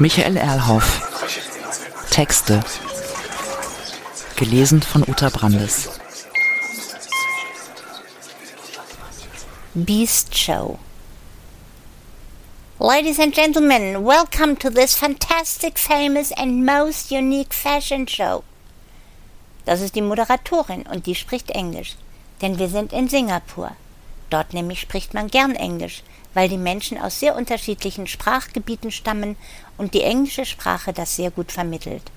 Michael Erlhoff. Texte. Gelesen von Uta Brandes. Beast Show. Ladies and gentlemen, welcome to this fantastic, famous and most unique fashion show. Das ist die Moderatorin und die spricht Englisch, denn wir sind in Singapur. Dort nämlich spricht man gern Englisch, weil die Menschen aus sehr unterschiedlichen Sprachgebieten stammen und die englische Sprache das sehr gut vermittelt.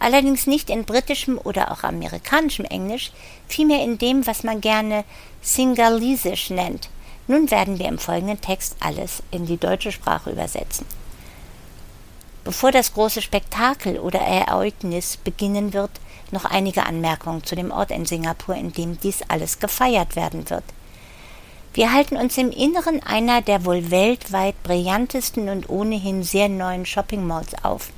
Allerdings nicht in britischem oder auch amerikanischem Englisch, vielmehr in dem, was man gerne Singalesisch nennt. Nun werden wir im folgenden Text alles in die deutsche Sprache übersetzen. Bevor das große Spektakel oder Ereignis beginnen wird, noch einige Anmerkungen zu dem Ort in Singapur, in dem dies alles gefeiert werden wird. Wir halten uns im Inneren einer der wohl weltweit brillantesten und ohnehin sehr neuen Shopping Malls auf.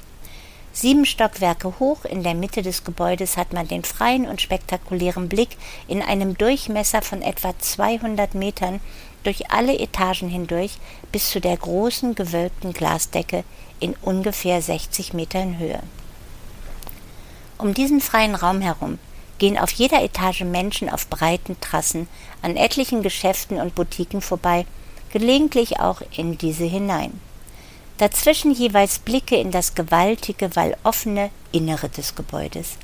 Sieben Stockwerke hoch in der Mitte des Gebäudes hat man den freien und spektakulären Blick in einem Durchmesser von etwa 200 Metern durch alle Etagen hindurch bis zu der großen gewölbten Glasdecke in ungefähr 60 Metern Höhe. Um diesen freien Raum herum gehen auf jeder Etage Menschen auf breiten Trassen an etlichen Geschäften und Boutiquen vorbei, gelegentlich auch in diese hinein. Dazwischen jeweils Blicke in das gewaltige, weil offene Innere des Gebäudes.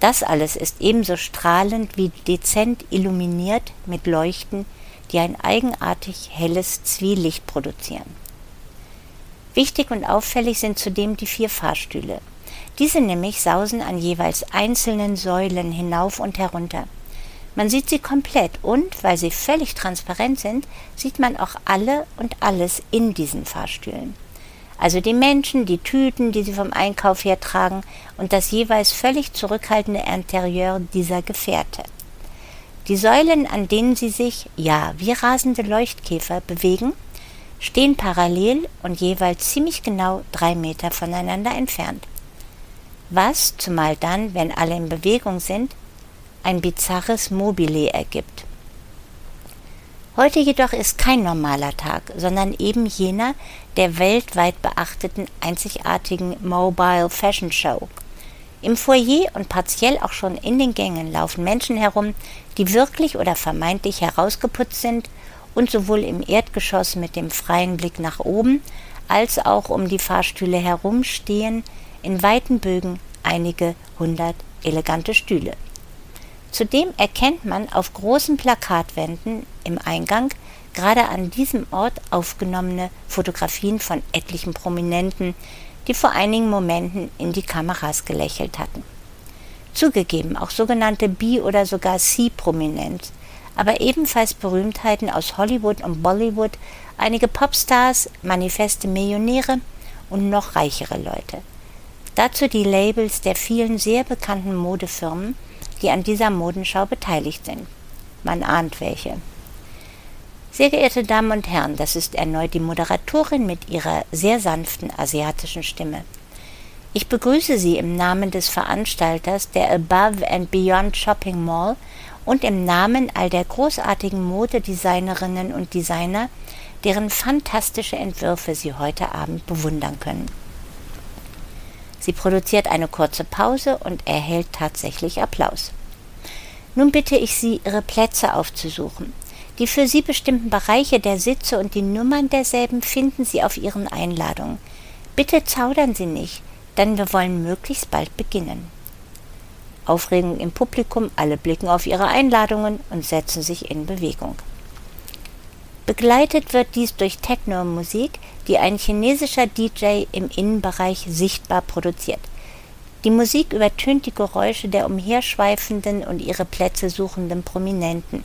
Das alles ist ebenso strahlend wie dezent illuminiert mit Leuchten, die ein eigenartig helles Zwielicht produzieren. Wichtig und auffällig sind zudem die vier Fahrstühle, diese nämlich sausen an jeweils einzelnen Säulen hinauf und herunter. Man sieht sie komplett und, weil sie völlig transparent sind, sieht man auch alle und alles in diesen Fahrstühlen. Also die Menschen, die Tüten, die sie vom Einkauf her tragen und das jeweils völlig zurückhaltende Interieur dieser Gefährte. Die Säulen, an denen sie sich, ja, wie rasende Leuchtkäfer bewegen, stehen parallel und jeweils ziemlich genau drei Meter voneinander entfernt was, zumal dann, wenn alle in Bewegung sind, ein bizarres Mobile ergibt. Heute jedoch ist kein normaler Tag, sondern eben jener der weltweit beachteten einzigartigen Mobile Fashion Show. Im Foyer und partiell auch schon in den Gängen laufen Menschen herum, die wirklich oder vermeintlich herausgeputzt sind und sowohl im Erdgeschoss mit dem freien Blick nach oben als auch um die Fahrstühle herum stehen in weiten Bögen einige hundert elegante Stühle. Zudem erkennt man auf großen Plakatwänden im Eingang gerade an diesem Ort aufgenommene Fotografien von etlichen Prominenten, die vor einigen Momenten in die Kameras gelächelt hatten. Zugegeben auch sogenannte B- oder sogar C-Prominenz, aber ebenfalls Berühmtheiten aus Hollywood und Bollywood, einige Popstars, manifeste Millionäre und noch reichere Leute. Dazu die Labels der vielen sehr bekannten Modefirmen, die an dieser Modenschau beteiligt sind. Man ahnt welche. Sehr geehrte Damen und Herren, das ist erneut die Moderatorin mit ihrer sehr sanften asiatischen Stimme. Ich begrüße Sie im Namen des Veranstalters der Above and Beyond Shopping Mall und im Namen all der großartigen Modedesignerinnen und Designer, deren fantastische Entwürfe Sie heute Abend bewundern können. Sie produziert eine kurze Pause und erhält tatsächlich Applaus. Nun bitte ich Sie, Ihre Plätze aufzusuchen. Die für Sie bestimmten Bereiche der Sitze und die Nummern derselben finden Sie auf Ihren Einladungen. Bitte zaudern Sie nicht, denn wir wollen möglichst bald beginnen. Aufregung im Publikum, alle blicken auf ihre Einladungen und setzen sich in Bewegung. Begleitet wird dies durch Techno-Musik, die ein chinesischer DJ im Innenbereich sichtbar produziert. Die Musik übertönt die Geräusche der umherschweifenden und ihre Plätze suchenden Prominenten.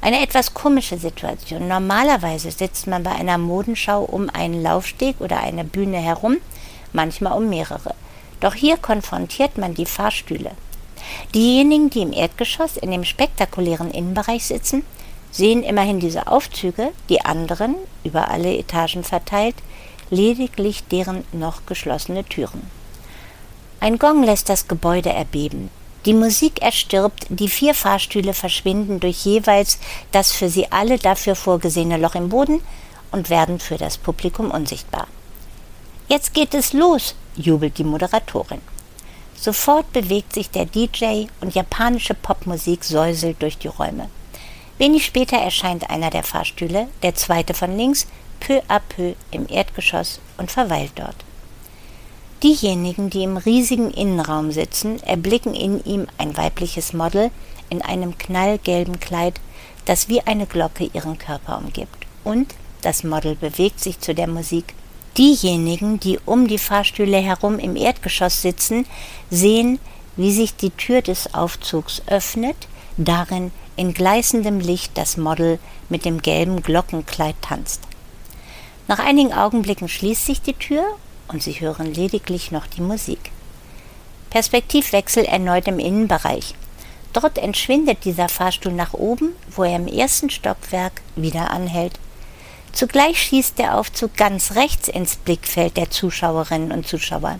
Eine etwas komische Situation. Normalerweise sitzt man bei einer Modenschau um einen Laufsteg oder eine Bühne herum, manchmal um mehrere. Doch hier konfrontiert man die Fahrstühle. Diejenigen, die im Erdgeschoss in dem spektakulären Innenbereich sitzen, sehen immerhin diese Aufzüge, die anderen, über alle Etagen verteilt, lediglich deren noch geschlossene Türen. Ein Gong lässt das Gebäude erbeben. Die Musik erstirbt, die vier Fahrstühle verschwinden durch jeweils das für sie alle dafür vorgesehene Loch im Boden und werden für das Publikum unsichtbar. Jetzt geht es los, jubelt die Moderatorin. Sofort bewegt sich der DJ und japanische Popmusik säuselt durch die Räume. Wenig später erscheint einer der Fahrstühle, der zweite von links, peu à peu im Erdgeschoss und verweilt dort. Diejenigen, die im riesigen Innenraum sitzen, erblicken in ihm ein weibliches Model in einem knallgelben Kleid, das wie eine Glocke ihren Körper umgibt. Und das Model bewegt sich zu der Musik. Diejenigen, die um die Fahrstühle herum im Erdgeschoss sitzen, sehen, wie sich die Tür des Aufzugs öffnet, darin in gleißendem Licht das Model mit dem gelben Glockenkleid tanzt. Nach einigen Augenblicken schließt sich die Tür und sie hören lediglich noch die Musik. Perspektivwechsel erneut im Innenbereich. Dort entschwindet dieser Fahrstuhl nach oben, wo er im ersten Stockwerk wieder anhält. Zugleich schießt der Aufzug ganz rechts ins Blickfeld der Zuschauerinnen und Zuschauer.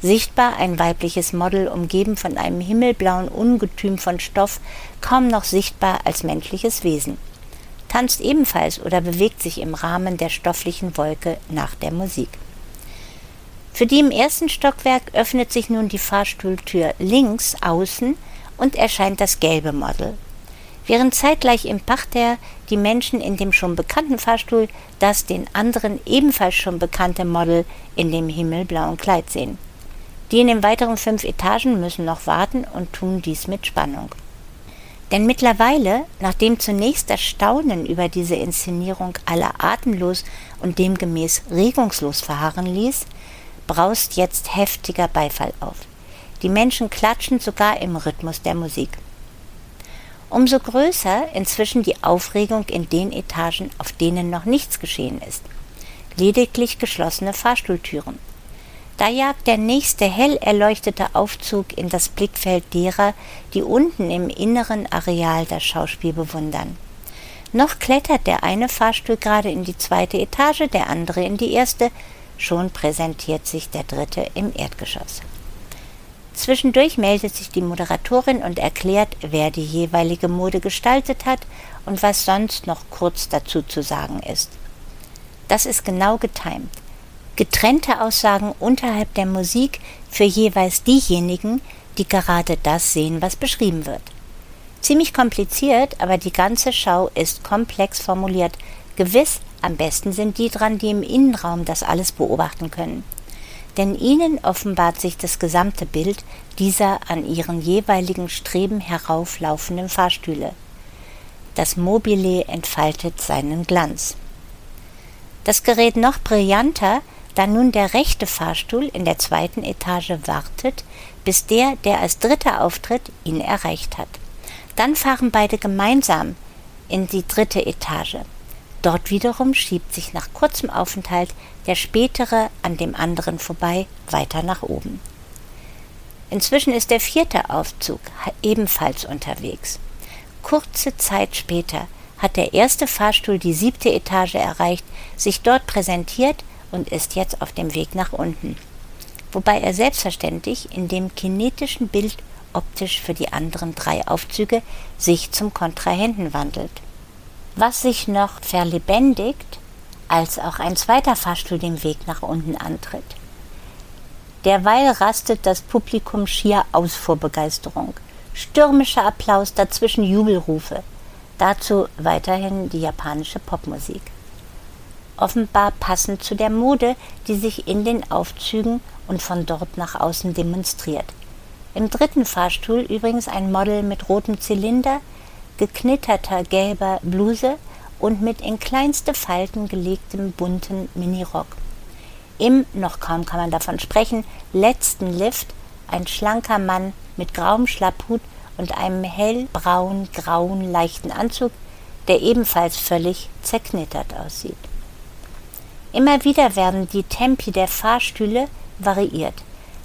Sichtbar ein weibliches Model, umgeben von einem himmelblauen Ungetüm von Stoff, kaum noch sichtbar als menschliches Wesen. Tanzt ebenfalls oder bewegt sich im Rahmen der stofflichen Wolke nach der Musik. Für die im ersten Stockwerk öffnet sich nun die Fahrstuhltür links außen und erscheint das gelbe Model. Während zeitgleich im Parterre die Menschen in dem schon bekannten Fahrstuhl das den anderen ebenfalls schon bekannte Model in dem himmelblauen Kleid sehen. Die in den weiteren fünf Etagen müssen noch warten und tun dies mit Spannung. Denn mittlerweile, nachdem zunächst das Staunen über diese Inszenierung aller atemlos und demgemäß regungslos verharren ließ, braust jetzt heftiger Beifall auf. Die Menschen klatschen sogar im Rhythmus der Musik. Umso größer inzwischen die Aufregung in den Etagen, auf denen noch nichts geschehen ist. Lediglich geschlossene Fahrstuhltüren. Da jagt der nächste hell erleuchtete Aufzug in das Blickfeld derer, die unten im inneren Areal das Schauspiel bewundern. Noch klettert der eine Fahrstuhl gerade in die zweite Etage, der andere in die erste, Schon präsentiert sich der dritte im Erdgeschoss. Zwischendurch meldet sich die Moderatorin und erklärt, wer die jeweilige Mode gestaltet hat und was sonst noch kurz dazu zu sagen ist. Das ist genau getimt. Getrennte Aussagen unterhalb der Musik für jeweils diejenigen, die gerade das sehen, was beschrieben wird. Ziemlich kompliziert, aber die ganze Schau ist komplex formuliert, gewiss am besten sind die dran, die im Innenraum das alles beobachten können. Denn ihnen offenbart sich das gesamte Bild dieser an ihren jeweiligen Streben herauflaufenden Fahrstühle. Das Mobile entfaltet seinen Glanz. Das Gerät noch brillanter, da nun der rechte Fahrstuhl in der zweiten Etage wartet, bis der, der als Dritter auftritt, ihn erreicht hat. Dann fahren beide gemeinsam in die dritte Etage. Dort wiederum schiebt sich nach kurzem Aufenthalt der spätere an dem anderen vorbei weiter nach oben. Inzwischen ist der vierte Aufzug ebenfalls unterwegs. Kurze Zeit später hat der erste Fahrstuhl die siebte Etage erreicht, sich dort präsentiert und ist jetzt auf dem Weg nach unten. Wobei er selbstverständlich in dem kinetischen Bild optisch für die anderen drei Aufzüge sich zum Kontrahenten wandelt was sich noch verlebendigt, als auch ein zweiter Fahrstuhl den Weg nach unten antritt. Derweil rastet das Publikum schier aus vor Begeisterung. Stürmischer Applaus, dazwischen Jubelrufe. Dazu weiterhin die japanische Popmusik. Offenbar passend zu der Mode, die sich in den Aufzügen und von dort nach außen demonstriert. Im dritten Fahrstuhl übrigens ein Model mit rotem Zylinder, geknitterter gelber Bluse und mit in kleinste Falten gelegtem bunten Minirock. Im, noch kaum kann man davon sprechen, letzten Lift ein schlanker Mann mit grauem Schlapphut und einem hellbraun-grauen leichten Anzug, der ebenfalls völlig zerknittert aussieht. Immer wieder werden die Tempi der Fahrstühle variiert.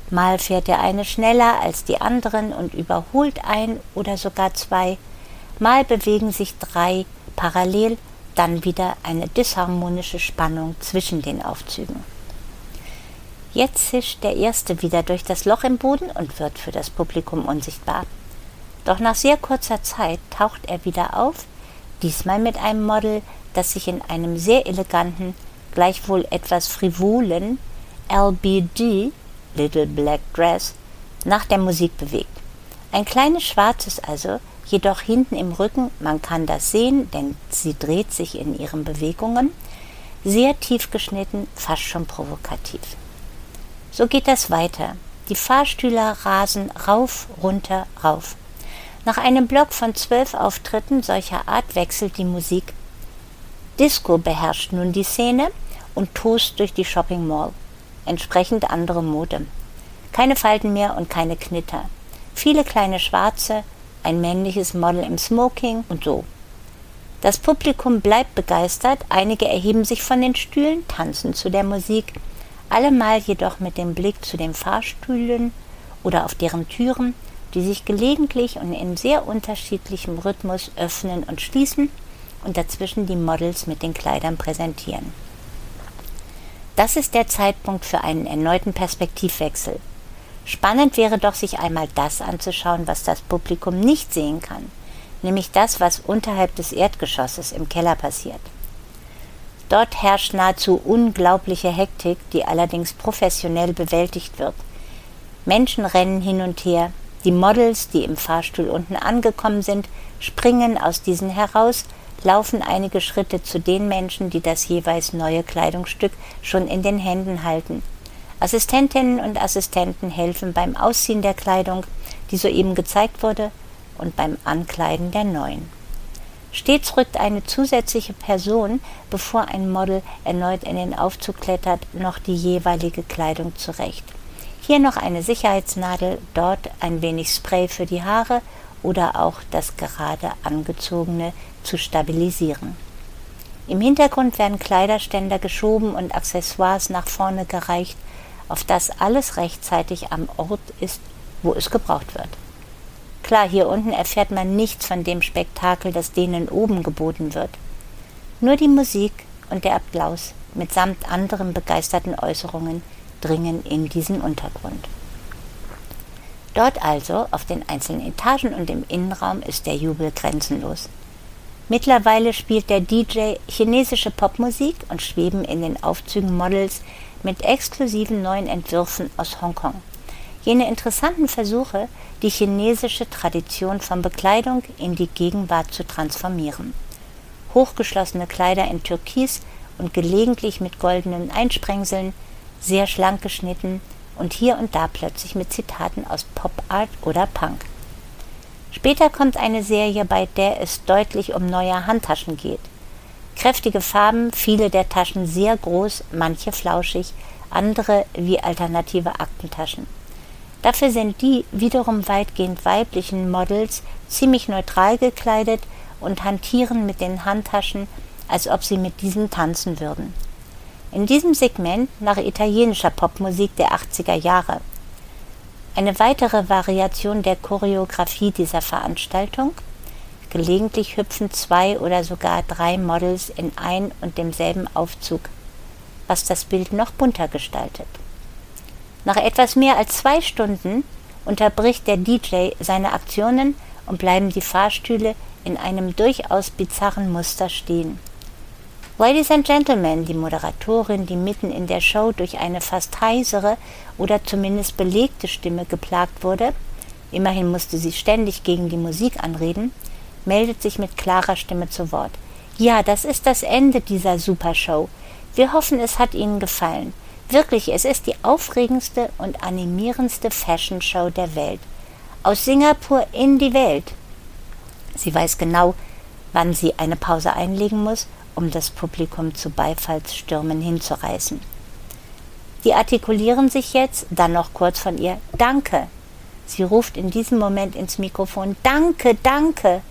Mal fährt der eine schneller als die anderen und überholt ein oder sogar zwei Mal bewegen sich drei parallel, dann wieder eine disharmonische Spannung zwischen den Aufzügen. Jetzt zischt der erste wieder durch das Loch im Boden und wird für das Publikum unsichtbar. Doch nach sehr kurzer Zeit taucht er wieder auf, diesmal mit einem Model, das sich in einem sehr eleganten, gleichwohl etwas frivolen, LBD, Little Black Dress, nach der Musik bewegt. Ein kleines schwarzes also, jedoch hinten im Rücken, man kann das sehen, denn sie dreht sich in ihren Bewegungen, sehr tief geschnitten, fast schon provokativ. So geht das weiter. Die Fahrstühler rasen rauf, runter, rauf. Nach einem Block von zwölf Auftritten solcher Art wechselt die Musik. Disco beherrscht nun die Szene und tost durch die Shopping Mall. Entsprechend andere Mode. Keine Falten mehr und keine Knitter. Viele kleine Schwarze, ein männliches Model im Smoking und so. Das Publikum bleibt begeistert, einige erheben sich von den Stühlen, tanzen zu der Musik, allemal jedoch mit dem Blick zu den Fahrstühlen oder auf deren Türen, die sich gelegentlich und in sehr unterschiedlichem Rhythmus öffnen und schließen und dazwischen die Models mit den Kleidern präsentieren. Das ist der Zeitpunkt für einen erneuten Perspektivwechsel. Spannend wäre doch, sich einmal das anzuschauen, was das Publikum nicht sehen kann, nämlich das, was unterhalb des Erdgeschosses im Keller passiert. Dort herrscht nahezu unglaubliche Hektik, die allerdings professionell bewältigt wird. Menschen rennen hin und her, die Models, die im Fahrstuhl unten angekommen sind, springen aus diesen heraus, laufen einige Schritte zu den Menschen, die das jeweils neue Kleidungsstück schon in den Händen halten. Assistentinnen und Assistenten helfen beim Ausziehen der Kleidung, die soeben gezeigt wurde, und beim Ankleiden der neuen. Stets rückt eine zusätzliche Person, bevor ein Model erneut in den Aufzug klettert, noch die jeweilige Kleidung zurecht. Hier noch eine Sicherheitsnadel, dort ein wenig Spray für die Haare oder auch das gerade angezogene zu stabilisieren. Im Hintergrund werden Kleiderständer geschoben und Accessoires nach vorne gereicht, auf das alles rechtzeitig am Ort ist, wo es gebraucht wird. Klar, hier unten erfährt man nichts von dem Spektakel, das denen oben geboten wird. Nur die Musik und der Applaus mitsamt anderen begeisterten Äußerungen dringen in diesen Untergrund. Dort also, auf den einzelnen Etagen und im Innenraum, ist der Jubel grenzenlos. Mittlerweile spielt der DJ chinesische Popmusik und schweben in den Aufzügen Models mit exklusiven neuen Entwürfen aus Hongkong. Jene interessanten Versuche, die chinesische Tradition von Bekleidung in die Gegenwart zu transformieren. Hochgeschlossene Kleider in Türkis und gelegentlich mit goldenen Einsprengseln, sehr schlank geschnitten und hier und da plötzlich mit Zitaten aus Pop Art oder Punk. Später kommt eine Serie, bei der es deutlich um neue Handtaschen geht. Kräftige Farben, viele der Taschen sehr groß, manche flauschig, andere wie alternative Aktentaschen. Dafür sind die wiederum weitgehend weiblichen Models ziemlich neutral gekleidet und hantieren mit den Handtaschen, als ob sie mit diesen tanzen würden in diesem Segment nach italienischer Popmusik der 80er Jahre. Eine weitere Variation der Choreografie dieser Veranstaltung. Gelegentlich hüpfen zwei oder sogar drei Models in ein und demselben Aufzug, was das Bild noch bunter gestaltet. Nach etwas mehr als zwei Stunden unterbricht der DJ seine Aktionen und bleiben die Fahrstühle in einem durchaus bizarren Muster stehen. Ladies and Gentlemen, die Moderatorin, die mitten in der Show durch eine fast heisere oder zumindest belegte Stimme geplagt wurde, immerhin musste sie ständig gegen die Musik anreden, meldet sich mit klarer Stimme zu Wort. Ja, das ist das Ende dieser Supershow. Wir hoffen, es hat Ihnen gefallen. Wirklich, es ist die aufregendste und animierendste Fashion Show der Welt. Aus Singapur in die Welt. Sie weiß genau, wann sie eine Pause einlegen muss um das Publikum zu Beifallsstürmen hinzureißen. Die artikulieren sich jetzt, dann noch kurz von ihr Danke. Sie ruft in diesem Moment ins Mikrofon Danke, danke.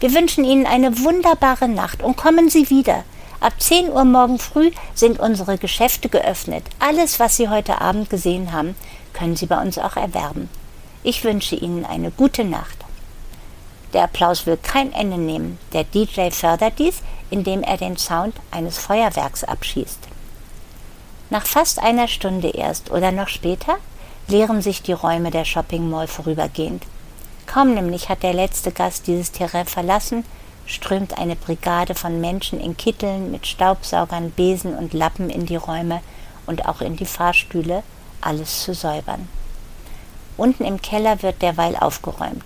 Wir wünschen Ihnen eine wunderbare Nacht und kommen Sie wieder. Ab 10 Uhr morgen früh sind unsere Geschäfte geöffnet. Alles, was Sie heute Abend gesehen haben, können Sie bei uns auch erwerben. Ich wünsche Ihnen eine gute Nacht. Der Applaus will kein Ende nehmen. Der DJ fördert dies, indem er den Sound eines Feuerwerks abschießt. Nach fast einer Stunde erst oder noch später leeren sich die Räume der Shopping Mall vorübergehend. Kaum nämlich hat der letzte Gast dieses Terrain verlassen, strömt eine Brigade von Menschen in Kitteln mit Staubsaugern, Besen und Lappen in die Räume und auch in die Fahrstühle, alles zu säubern. Unten im Keller wird derweil aufgeräumt.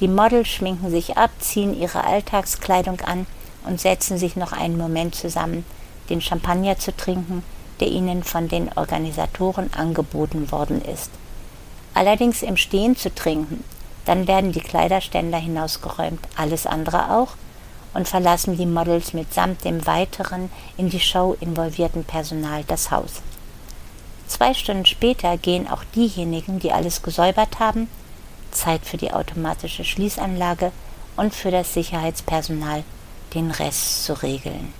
Die Models schminken sich ab, ziehen ihre Alltagskleidung an und setzen sich noch einen Moment zusammen, den Champagner zu trinken, der ihnen von den Organisatoren angeboten worden ist. Allerdings im Stehen zu trinken, dann werden die Kleiderständer hinausgeräumt, alles andere auch, und verlassen die Models mitsamt dem weiteren in die Show involvierten Personal das Haus. Zwei Stunden später gehen auch diejenigen, die alles gesäubert haben, Zeit für die automatische Schließanlage und für das Sicherheitspersonal, den Rest zu regeln.